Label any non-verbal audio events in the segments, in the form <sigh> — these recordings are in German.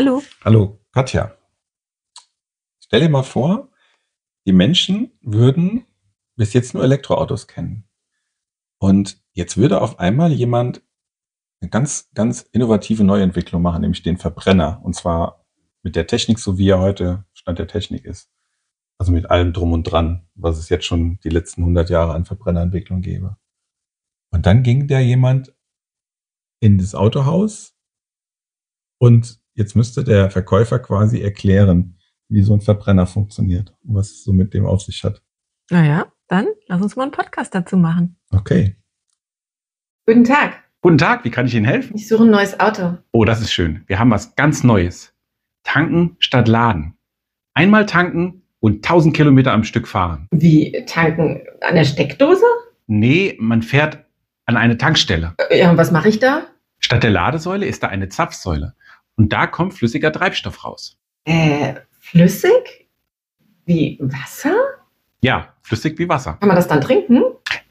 Hallo. Hallo, Katja. Stell dir mal vor, die Menschen würden bis jetzt nur Elektroautos kennen. Und jetzt würde auf einmal jemand eine ganz, ganz innovative Neuentwicklung machen, nämlich den Verbrenner. Und zwar mit der Technik, so wie er heute Stand der Technik ist. Also mit allem drum und dran, was es jetzt schon die letzten 100 Jahre an Verbrennerentwicklung gäbe. Und dann ging der jemand in das Autohaus und jetzt müsste der Verkäufer quasi erklären, wie so ein Verbrenner funktioniert und was es so mit dem auf sich hat. Naja, dann lass uns mal einen Podcast dazu machen. Okay. Guten Tag. Guten Tag, wie kann ich Ihnen helfen? Ich suche ein neues Auto. Oh, das ist schön. Wir haben was ganz Neues. Tanken statt Laden. Einmal tanken und 1000 Kilometer am Stück fahren. Wie tanken an der Steckdose? Nee, man fährt an eine Tankstelle. Äh, Ja, und was mache ich da? Statt der Ladesäule ist da eine Zapfsäule. Und da kommt flüssiger Treibstoff raus. Äh, flüssig? Wie Wasser? Ja, flüssig wie Wasser. Kann man das dann trinken?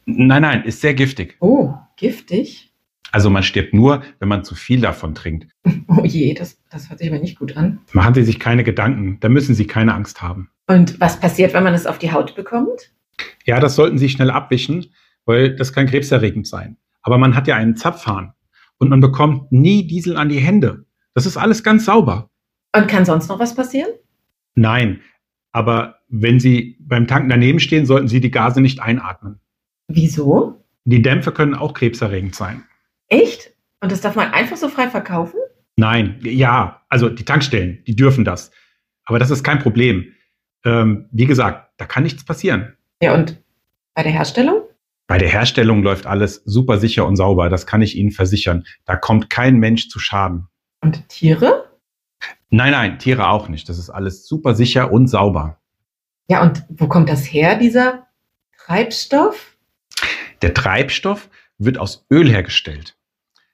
Nein, nein, ist sehr giftig. Oh, giftig? Also man stirbt nur, wenn man zu viel davon trinkt. <laughs> Oh je, das, das hört sich aber nicht gut an. Machen Sie sich keine Gedanken, da müssen Sie keine Angst haben. Und was passiert, wenn man es auf die Haut bekommt? Ja, das sollten Sie schnell abwischen, weil das kann krebserregend sein. Aber man hat ja einen Zapfhahn und man bekommt nie Diesel an die Hände. Das ist alles ganz sauber. Und kann sonst noch was passieren? Nein, aber wenn Sie beim Tanken daneben stehen, sollten Sie die Gase nicht einatmen. Wieso? Die Dämpfe können auch krebserregend sein. Echt? Und das darf man einfach so frei verkaufen? Nein, ja, also die Tankstellen, die dürfen das. Aber das ist kein Problem. Ähm, wie gesagt, da kann nichts passieren. Ja, und bei der Herstellung? Bei der Herstellung läuft alles super sicher und sauber, das kann ich Ihnen versichern. Da kommt kein Mensch zu Schaden. Und Tiere? Nein, nein, Tiere auch nicht. Das ist alles super sicher und sauber. Ja, und wo kommt das her, dieser Treibstoff? Der Treibstoff wird aus Öl hergestellt.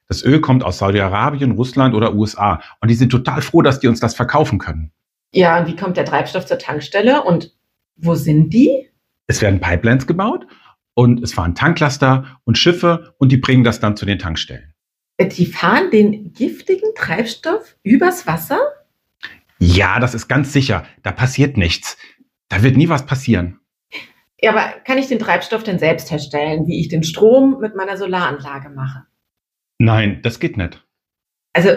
Das Öl kommt aus Saudi-Arabien, Russland oder USA. Und die sind total froh, dass die uns das verkaufen können. Ja, und wie kommt der Treibstoff zur Tankstelle und wo sind die? Es werden Pipelines gebaut und es fahren Tanklaster und Schiffe und die bringen das dann zu den Tankstellen. Die fahren den giftigen Treibstoff übers Wasser? Ja, das ist ganz sicher. Da passiert nichts. Da wird nie was passieren. Ja, aber kann ich den Treibstoff denn selbst herstellen, wie ich den Strom mit meiner Solaranlage mache? Nein, das geht nicht. Also,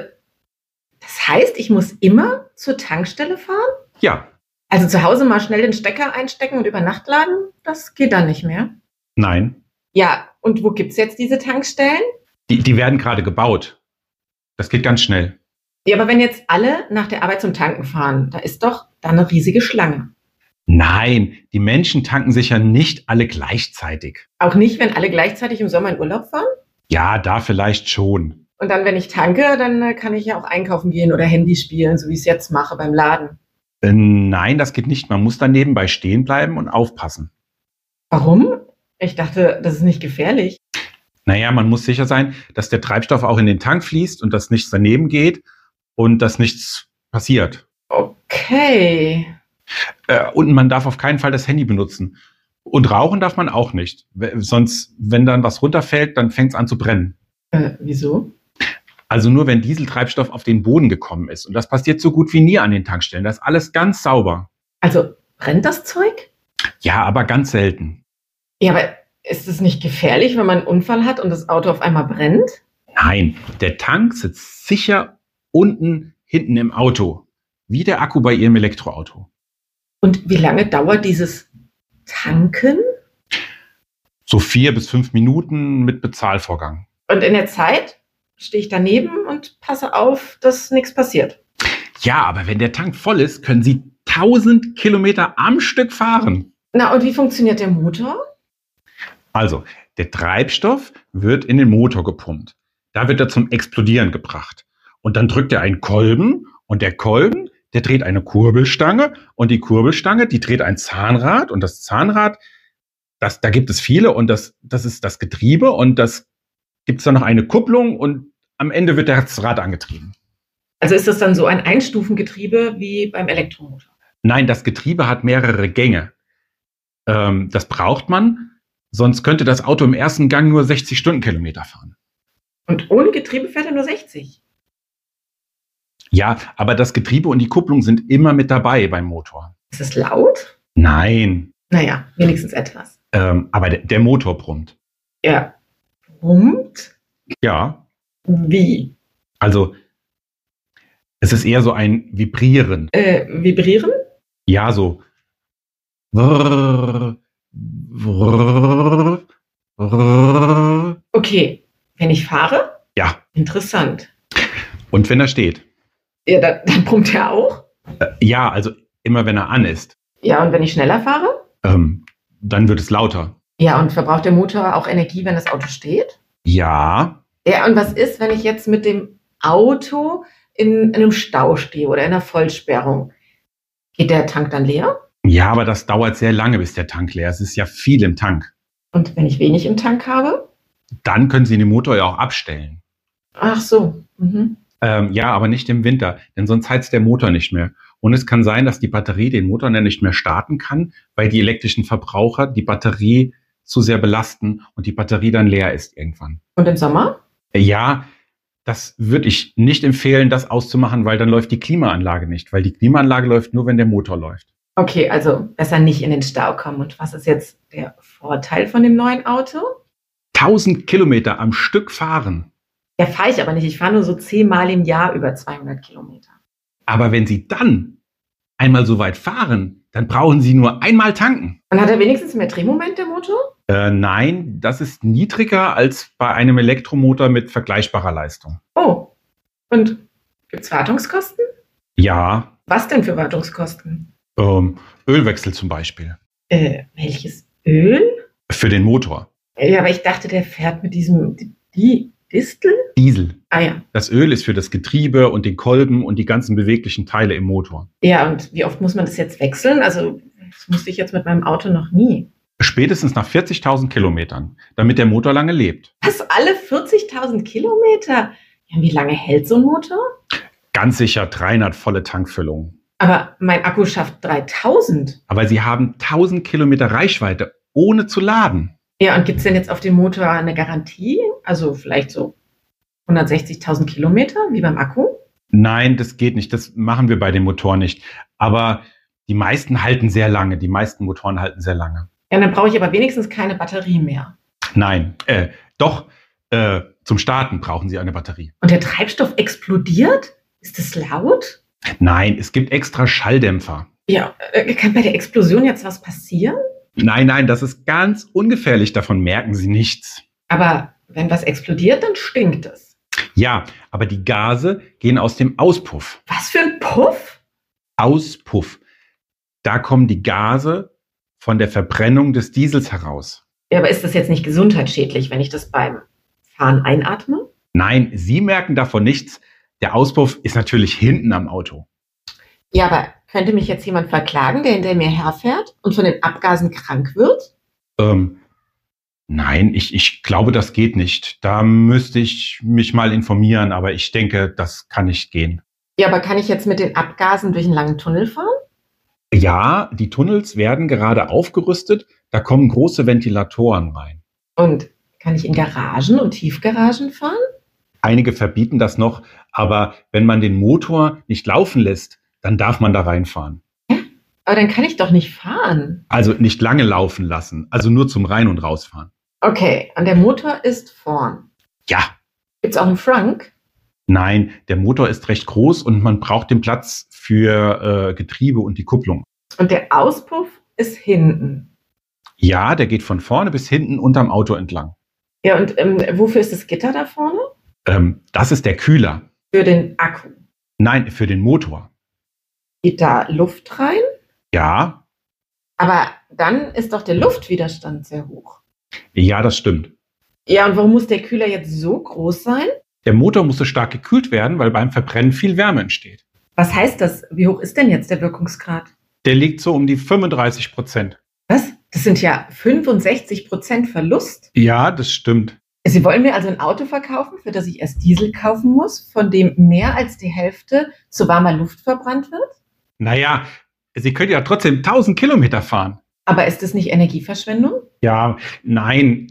das heißt, ich muss immer zur Tankstelle fahren? Ja, Also zu Hause mal schnell den Stecker einstecken und über Nacht laden? Das geht dann nicht mehr. nein. Ja, und wo gibt's jetzt diese Tankstellen? Die, die werden gerade gebaut. Das geht ganz schnell. Ja, aber wenn jetzt alle nach der Arbeit zum Tanken fahren, da ist doch da eine riesige Schlange. Nein, die Menschen tanken sicher nicht alle gleichzeitig. Auch nicht, wenn alle gleichzeitig im Sommer in Urlaub fahren? Ja, da vielleicht schon. Und dann, wenn ich tanke, dann äh, kann ich ja auch einkaufen gehen oder Handy spielen, so wie ich es jetzt mache beim Laden. Äh, nein, das geht nicht. Man muss da nebenbei stehen bleiben und aufpassen. Warum? Ich dachte, das ist nicht gefährlich. Naja, man muss sicher sein, dass der Treibstoff auch in den Tank fließt und dass nichts daneben geht und dass nichts passiert. Okay. Äh, und man darf auf keinen Fall das Handy benutzen. Und rauchen darf man auch nicht. Sonst, wenn dann was runterfällt, dann fängt es an zu brennen. Äh, wieso? Also nur wenn Dieseltreibstoff auf den Boden gekommen ist. Und das passiert so gut wie nie an den Tankstellen. Das ist alles ganz sauber. Also brennt das Zeug? Ja, aber ganz selten. Ja, aber ist es nicht gefährlich, wenn man einen Unfall hat und das Auto auf einmal brennt? Nein, der Tank sitzt sicher unten hinten im Auto. Wie der Akku bei Ihrem Elektroauto. Und wie lange dauert dieses Tanken? So vier bis fünf Minuten mit Bezahlvorgang. Und in der Zeit stehe ich daneben und passe auf, dass nichts passiert. Ja, aber wenn der Tank voll ist, können Sie 1000 Kilometer am Stück fahren. Na, und wie funktioniert der Motor? Also, der Treibstoff wird in den Motor gepumpt. Da wird er zum Explodieren gebracht. Und dann drückt er einen Kolben und der Kolben, der dreht eine Kurbelstange und die Kurbelstange, die dreht ein Zahnrad und das Zahnrad, das, da gibt es viele und das, das ist das Getriebe und das gibt es dann noch eine Kupplung und am Ende wird das Rad angetrieben. Also ist das dann so ein Einstufengetriebe wie beim Elektromotor? Nein, das Getriebe hat mehrere Gänge. Ähm, das braucht man, sonst könnte das Auto im ersten Gang nur 60 Stundenkilometer fahren. Und ohne Getriebe fährt er nur 60. Ja, aber das Getriebe und die Kupplung sind immer mit dabei beim Motor. Ist es laut? Nein, Naja, wenigstens etwas. ähm, aber der, der Motor brummt. Ja. Brummt? Ja, Wie? also es ist eher so ein Vibrieren. Äh, vibrieren? Ja, so. Wrrr. Okay. Wenn ich fahre? Ja, Interessant. und wenn er steht. Ja, dann, dann brummt er auch. Äh, Ja, also immer wenn er an ist, Ja, und wenn ich schneller fahre? ähm, dann wird es lauter. Ja, und verbraucht der Motor auch Energie, wenn das Auto steht? Ja, Ja, und was ist, wenn ich jetzt mit dem Auto in einem Stau stehe oder in einer Vollsperrung? Geht der Tank dann leer? Ja, aber das dauert sehr lange, bis der Tank leer ist. Es ist ja viel im Tank. Und wenn ich wenig im Tank habe? Dann können Sie den Motor ja auch abstellen. Ach so. Mhm. Ähm, ja, aber nicht im Winter, denn sonst heizt der Motor nicht mehr. Und es kann sein, dass die Batterie den Motor dann nicht mehr starten kann, weil die elektrischen Verbraucher die Batterie zu sehr belasten und die Batterie dann leer ist irgendwann. Und im Sommer? Äh, Ja, das würde ich nicht empfehlen, das auszumachen, weil dann läuft die Klimaanlage nicht, weil die Klimaanlage läuft nur, wenn der Motor läuft. Okay, also besser nicht in den Stau kommen. Und was ist jetzt der Vorteil von dem neuen Auto? 1000 Kilometer am Stück fahren. Ja, fahre ich aber nicht. Ich fahre nur so zehnmal im Jahr über 200 Kilometer. Aber wenn Sie dann einmal so weit fahren, dann brauchen Sie nur einmal tanken. Und hat er wenigstens mehr Drehmoment, der Motor? Äh, nein, das ist niedriger als bei einem Elektromotor mit vergleichbarer Leistung. Oh. Und gibt's Wartungskosten? Ja, Was denn für Wartungskosten? Ähm, Ölwechsel zum Beispiel. Äh, welches Öl? Für den Motor. Ja, aber ich dachte, der fährt mit diesem die Distel? Diesel. Ah ja. Das Öl ist für das Getriebe und den Kolben und die ganzen beweglichen Teile im Motor. Ja, und wie oft muss man das jetzt wechseln? Also, das musste ich jetzt mit meinem Auto noch nie. Spätestens nach 40.000 Kilometern, damit der Motor lange lebt. Was, alle 40.000 Kilometer? Ja, wie lange hält so ein Motor? Ganz sicher 300 volle Tankfüllungen. Aber mein Akku schafft 3000. Aber sie haben 1000 Kilometer Reichweite, ohne zu laden. Ja, und gibt's denn jetzt auf dem Motor eine Garantie? Also vielleicht so 160.000 Kilometer, wie beim Akku? Nein, das geht nicht. Das machen wir bei dem Motor nicht. Aber die meisten halten sehr lange. Die meisten Motoren halten sehr lange. Ja, dann brauche ich aber wenigstens keine Batterie mehr. Nein, äh, doch, äh, zum Starten brauchen Sie eine Batterie. Und der Treibstoff explodiert? Ist das laut? Nein, es gibt extra Schalldämpfer. Ja, äh, kann bei der Explosion jetzt was passieren? Nein, nein, das ist ganz ungefährlich. Davon merken Sie nichts. Aber wenn was explodiert, dann stinkt es. Ja, aber die Gase gehen aus dem Auspuff. Was für ein Puff? Auspuff. Da kommen die Gase von der Verbrennung des Diesels heraus. Ja, aber ist das jetzt nicht gesundheitsschädlich, wenn ich das beim Fahren einatme? Nein, Sie merken davon nichts. Der Auspuff ist natürlich hinten am Auto. Ja, aber könnte mich jetzt jemand verklagen, der hinter mir herfährt und von den Abgasen krank wird? Ähm, nein, ich, ich glaube, das geht nicht. Da müsste ich mich mal informieren, aber ich denke, das kann nicht gehen. Ja, aber kann ich jetzt mit den Abgasen durch einen langen Tunnel fahren? Ja, die Tunnels werden gerade aufgerüstet. Da kommen große Ventilatoren rein. Und kann ich in Garagen und Tiefgaragen fahren? Einige verbieten das noch, aber wenn man den Motor nicht laufen lässt, dann darf man da reinfahren. Aber dann kann ich doch nicht fahren. Also nicht lange laufen lassen, also nur zum Rein- und Rausfahren. Okay, und der Motor ist vorn. Ja, Gibt's auch einen Frunk? nein, der Motor ist recht groß und man braucht den Platz für äh, Getriebe und die Kupplung. Und der Auspuff ist hinten. Ja, der geht von vorne bis hinten unterm Auto entlang. Ja, und ähm, wofür ist das Gitter da vorne? Ähm, das ist der Kühler. Für den Akku. Nein, für den Motor. Geht da Luft rein? Ja, Aber dann ist doch der Luftwiderstand sehr hoch. ja, das stimmt. Ja, und warum muss der Kühler jetzt so groß sein? Der Motor musste stark gekühlt werden, weil beim Verbrennen viel Wärme entsteht. Was heißt das? Wie hoch ist denn jetzt der Wirkungsgrad? Der liegt so um die 35 Prozent. Was? Das sind ja 65 Prozent Verlust. Ja, das stimmt. Sie wollen mir also ein Auto verkaufen, für das ich erst Diesel kaufen muss, von dem mehr als die Hälfte zu warmer Luft verbrannt wird? Naja, Sie können ja trotzdem 1000 Kilometer fahren. Aber ist das nicht Energieverschwendung? Ja, nein,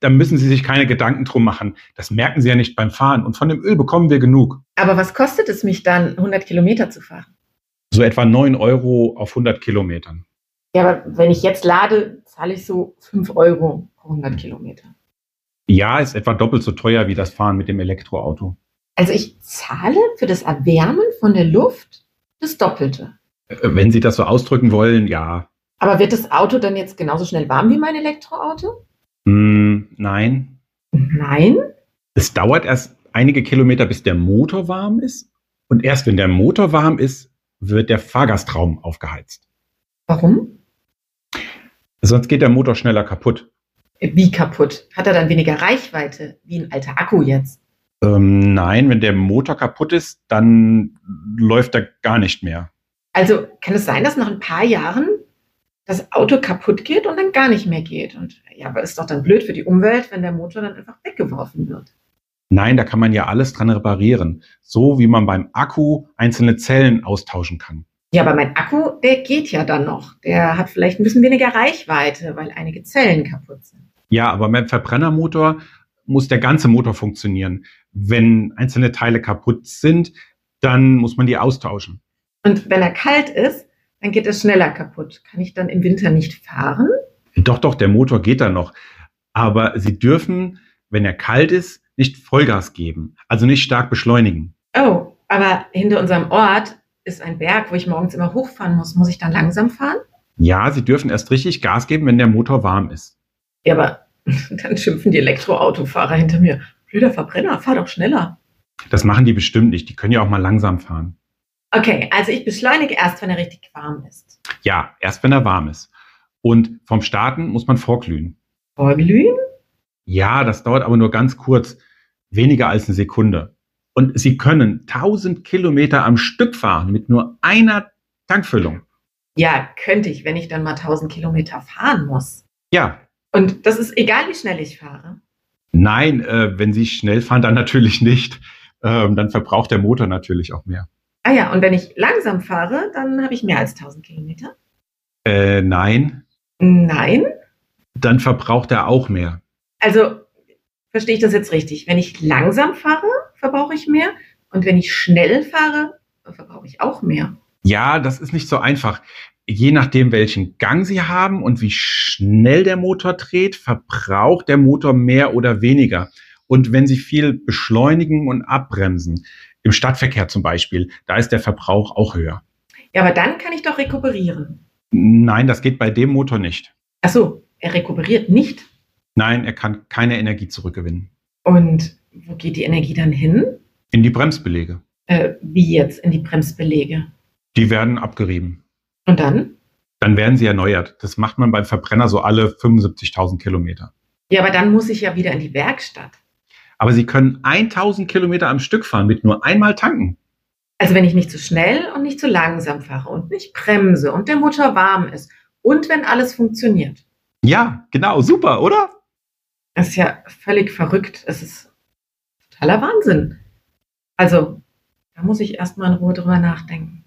Da müssen Sie sich keine Gedanken drum machen. Das merken Sie ja nicht beim Fahren. Und von dem Öl bekommen wir genug. Aber was kostet es mich dann, 100 Kilometer zu fahren? So etwa 9 Euro auf 100 Kilometern. Ja, aber wenn ich jetzt lade, zahle ich so 5 Euro pro 100 Kilometer. Ja, ist etwa doppelt so teuer wie das Fahren mit dem Elektroauto. Also ich zahle für das Erwärmen von der Luft das Doppelte. Äh, Wenn Sie das so ausdrücken wollen, ja. Aber wird das Auto dann jetzt genauso schnell warm wie mein Elektroauto? Hm, nein. Nein. Es dauert erst einige Kilometer, bis der Motor warm ist. Und erst wenn der Motor warm ist, wird der Fahrgastraum aufgeheizt. Warum? Sonst geht der Motor schneller kaputt. Wie kaputt? Hat er dann weniger Reichweite, wie ein alter Akku jetzt? Ähm, nein, wenn der Motor kaputt ist, dann läuft er gar nicht mehr. Also kann es sein, dass nach ein paar Jahren das Auto kaputt geht und dann gar nicht mehr geht? Und ja, aber ist doch dann blöd für die Umwelt, wenn der Motor dann einfach weggeworfen wird. Nein, da kann man ja alles dran reparieren. So wie man beim Akku einzelne Zellen austauschen kann. Ja, aber mein Akku, der geht ja dann noch. Der hat vielleicht ein bisschen weniger Reichweite, weil einige Zellen kaputt sind. Ja, aber beim Verbrennermotor muss der ganze Motor funktionieren. Wenn einzelne Teile kaputt sind, dann muss man die austauschen. Und wenn er kalt ist, dann geht er schneller kaputt. Kann ich dann im Winter nicht fahren? Doch, doch, der Motor geht dann noch. Aber Sie dürfen, wenn er kalt ist, nicht Vollgas geben. Also nicht stark beschleunigen. Oh, aber hinter unserem Ort ist ein Berg, wo ich morgens immer hochfahren muss. Muss ich dann langsam fahren? Ja, Sie dürfen erst richtig Gas geben, wenn der Motor warm ist. Ja, aber <laughs> dann schimpfen die Elektroautofahrer hinter mir. Blöder Verbrenner, fahr doch schneller. Das machen die bestimmt nicht. Die können ja auch mal langsam fahren. Okay, also ich beschleunige erst, wenn er richtig warm ist. Ja, erst wenn er warm ist. Und vom Starten muss man vorglühen. Vorglühen? Ja, das dauert aber nur ganz kurz, weniger als eine Sekunde. Und Sie können 1000 Kilometer am Stück fahren mit nur einer Tankfüllung. Ja, könnte ich, wenn ich dann mal 1000 Kilometer fahren muss. Ja, Und das ist egal, wie schnell ich fahre. nein, äh, wenn Sie schnell fahren, dann natürlich nicht. Ähm, dann verbraucht der Motor natürlich auch mehr. Ah ja, und wenn ich langsam fahre, dann habe ich mehr als 1000 Kilometer. Äh, nein, Nein. dann verbraucht er auch mehr. Also verstehe ich das jetzt richtig? Wenn ich langsam fahre, verbrauche ich mehr. Und wenn ich schnell fahre, verbrauche ich auch mehr. Ja, das ist nicht so einfach. Je nachdem, welchen Gang Sie haben und wie schnell der Motor dreht, verbraucht der Motor mehr oder weniger. Und wenn Sie viel beschleunigen und abbremsen, im Stadtverkehr zum Beispiel, da ist der Verbrauch auch höher. Ja, aber dann kann ich doch rekuperieren. Nein, das geht bei dem Motor nicht. Ach so, er rekuperiert nicht. Nein, er kann keine Energie zurückgewinnen. Und wo geht die Energie dann hin? In die Bremsbelege. Äh, wie jetzt in die Bremsbelege? Die werden abgerieben. Und dann? Dann werden sie erneuert. Das macht man beim Verbrenner so alle 75.000 Kilometer. Ja, aber dann muss ich ja wieder in die Werkstatt. Aber sie können 1000 Kilometer am Stück fahren mit nur einmal tanken. Also wenn ich nicht zu schnell und nicht zu langsam fahre und nicht bremse und der Motor warm ist und wenn alles funktioniert. Ja, genau, super, oder? Das ist ja völlig verrückt. Es ist totaler Wahnsinn. Also, da muss ich erstmal in Ruhe drüber nachdenken.